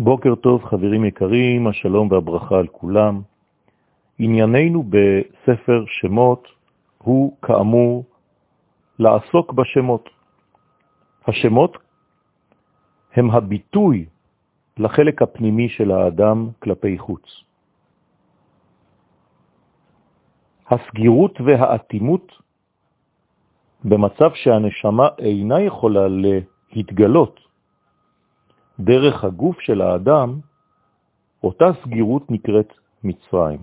בוקר טוב חברים יקרים, השלום והברכה על כולם. ענייננו בספר שמות הוא כאמור לעסוק בשמות. השמות הם הביטוי לחלק הפנימי של האדם כלפי חוץ. הסגירות והאטימות במצב שהנשמה אינה יכולה להתגלות דרך הגוף של האדם, אותה סגירות נקראת מצרים.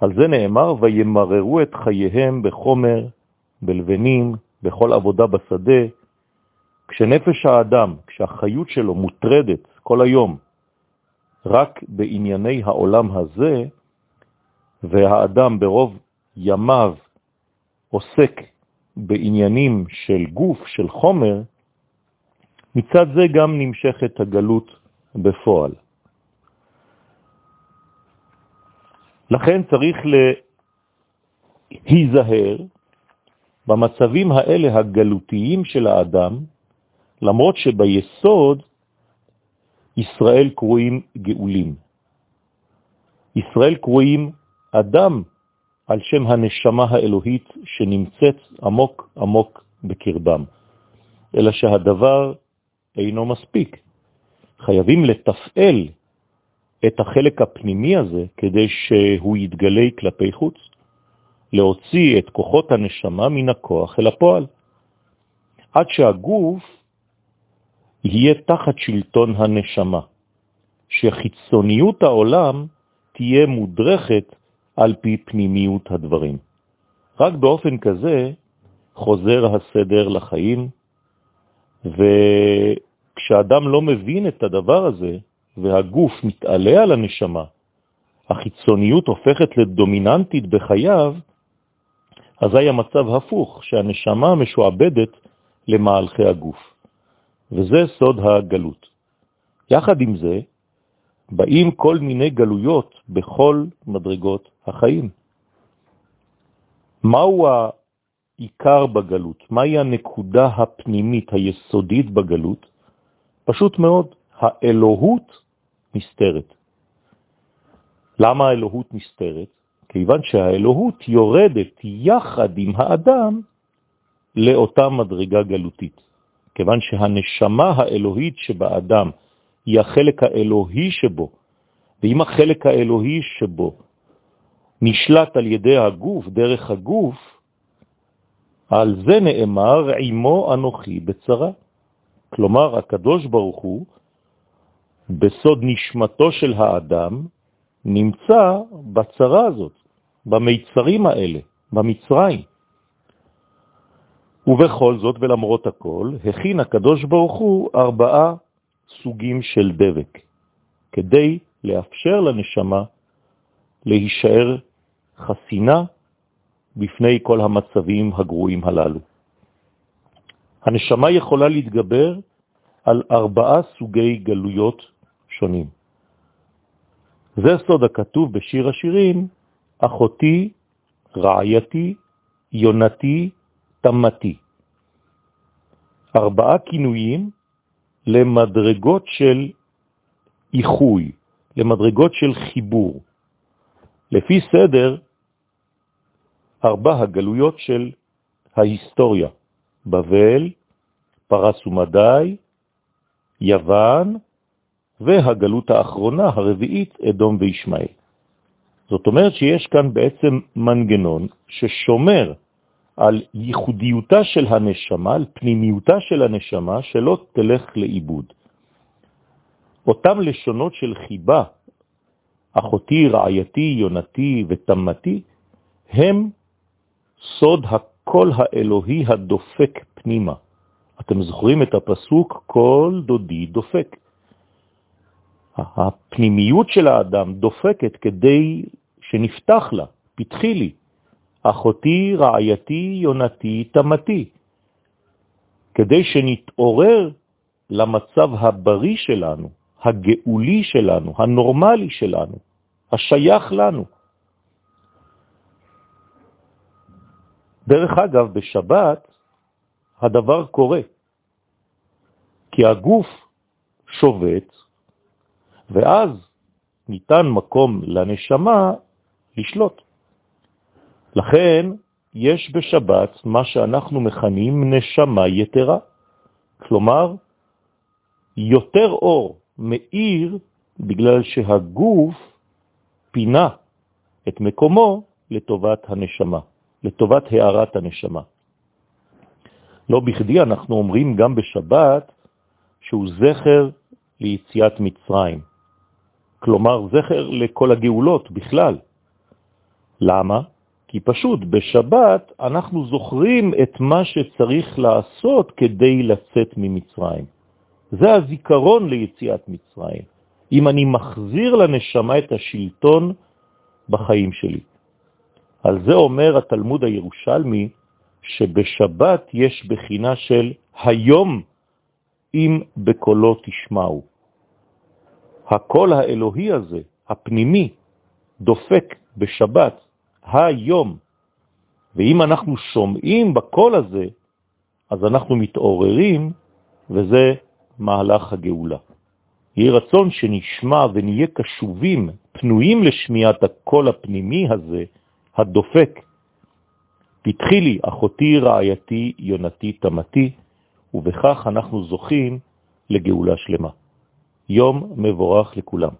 על זה נאמר, וימררו את חייהם בחומר, בלבנים, בכל עבודה בשדה. כשנפש האדם, כשהחיות שלו מוטרדת כל היום רק בענייני העולם הזה, והאדם ברוב ימיו עוסק בעניינים של גוף, של חומר, מצד זה גם נמשכת הגלות בפועל. לכן צריך להיזהר במצבים האלה הגלותיים של האדם, למרות שביסוד ישראל קרואים גאולים. ישראל קרואים אדם על שם הנשמה האלוהית שנמצאת עמוק עמוק בקרבם, אלא שהדבר אינו מספיק. חייבים לתפעל את החלק הפנימי הזה כדי שהוא יתגלה כלפי חוץ, להוציא את כוחות הנשמה מן הכוח אל הפועל, עד שהגוף יהיה תחת שלטון הנשמה, שחיצוניות העולם תהיה מודרכת על פי פנימיות הדברים. רק באופן כזה חוזר הסדר לחיים, וכשאדם לא מבין את הדבר הזה, והגוף מתעלה על הנשמה, החיצוניות הופכת לדומיננטית בחייו, אזי המצב הפוך, שהנשמה משועבדת למהלכי הגוף. וזה סוד הגלות. יחד עם זה, באים כל מיני גלויות בכל מדרגות החיים. מהו העיקר בגלות? מהי הנקודה הפנימית, היסודית בגלות? פשוט מאוד, האלוהות נסתרת. למה האלוהות נסתרת? כיוון שהאלוהות יורדת יחד עם האדם לאותה מדרגה גלותית. כיוון שהנשמה האלוהית שבאדם היא החלק האלוהי שבו, ואם החלק האלוהי שבו נשלט על ידי הגוף, דרך הגוף, על זה נאמר, עמו אנוכי בצרה. כלומר, הקדוש ברוך הוא, בסוד נשמתו של האדם, נמצא בצרה הזאת, במיצרים האלה, במצרים. ובכל זאת ולמרות הכל, הכין הקדוש ברוך הוא ארבעה סוגים של דבק, כדי לאפשר לנשמה להישאר חסינה בפני כל המצבים הגרועים הללו. הנשמה יכולה להתגבר על ארבעה סוגי גלויות שונים. זה סוד הכתוב בשיר השירים, אחותי, רעייתי, יונתי, תמתי. ארבעה כינויים למדרגות של איחוי, למדרגות של חיבור. לפי סדר, ארבע הגלויות של ההיסטוריה, בבל, פרס ומדי, יוון, והגלות האחרונה, הרביעית, אדום וישמעאל. זאת אומרת שיש כאן בעצם מנגנון ששומר על ייחודיותה של הנשמה, על פנימיותה של הנשמה, שלא תלך לאיבוד. אותם לשונות של חיבה, אחותי, רעייתי, יונתי ותמתי, הם סוד הקול האלוהי הדופק פנימה. אתם זוכרים את הפסוק, כל דודי דופק. הפנימיות של האדם דופקת כדי שנפתח לה, פתחי לי, אחותי, רעייתי, יונתי, תמתי, כדי שנתעורר למצב הבריא שלנו, הגאולי שלנו, הנורמלי שלנו, השייך לנו. דרך אגב, בשבת הדבר קורה, כי הגוף שובת ואז ניתן מקום לנשמה לשלוט. לכן יש בשבת מה שאנחנו מכנים נשמה יתרה, כלומר, יותר אור מאיר בגלל שהגוף פינה את מקומו לטובת הנשמה, לטובת הערת הנשמה. לא בכדי אנחנו אומרים גם בשבת שהוא זכר ליציאת מצרים, כלומר זכר לכל הגאולות בכלל. למה? כי פשוט בשבת אנחנו זוכרים את מה שצריך לעשות כדי לצאת ממצרים. זה הזיכרון ליציאת מצרים. אם אני מחזיר לנשמה את השלטון בחיים שלי. על זה אומר התלמוד הירושלמי שבשבת יש בחינה של היום אם בקולו תשמעו. הקול האלוהי הזה, הפנימי, דופק בשבת, היום. ואם אנחנו שומעים בקול הזה, אז אנחנו מתעוררים, וזה מהלך הגאולה. יהי רצון שנשמע ונהיה קשובים, פנויים לשמיעת הקול הפנימי הזה, הדופק. פתחי לי, אחותי, רעייתי, יונתי, תמתי, ובכך אנחנו זוכים לגאולה שלמה. יום מבורך לכולם.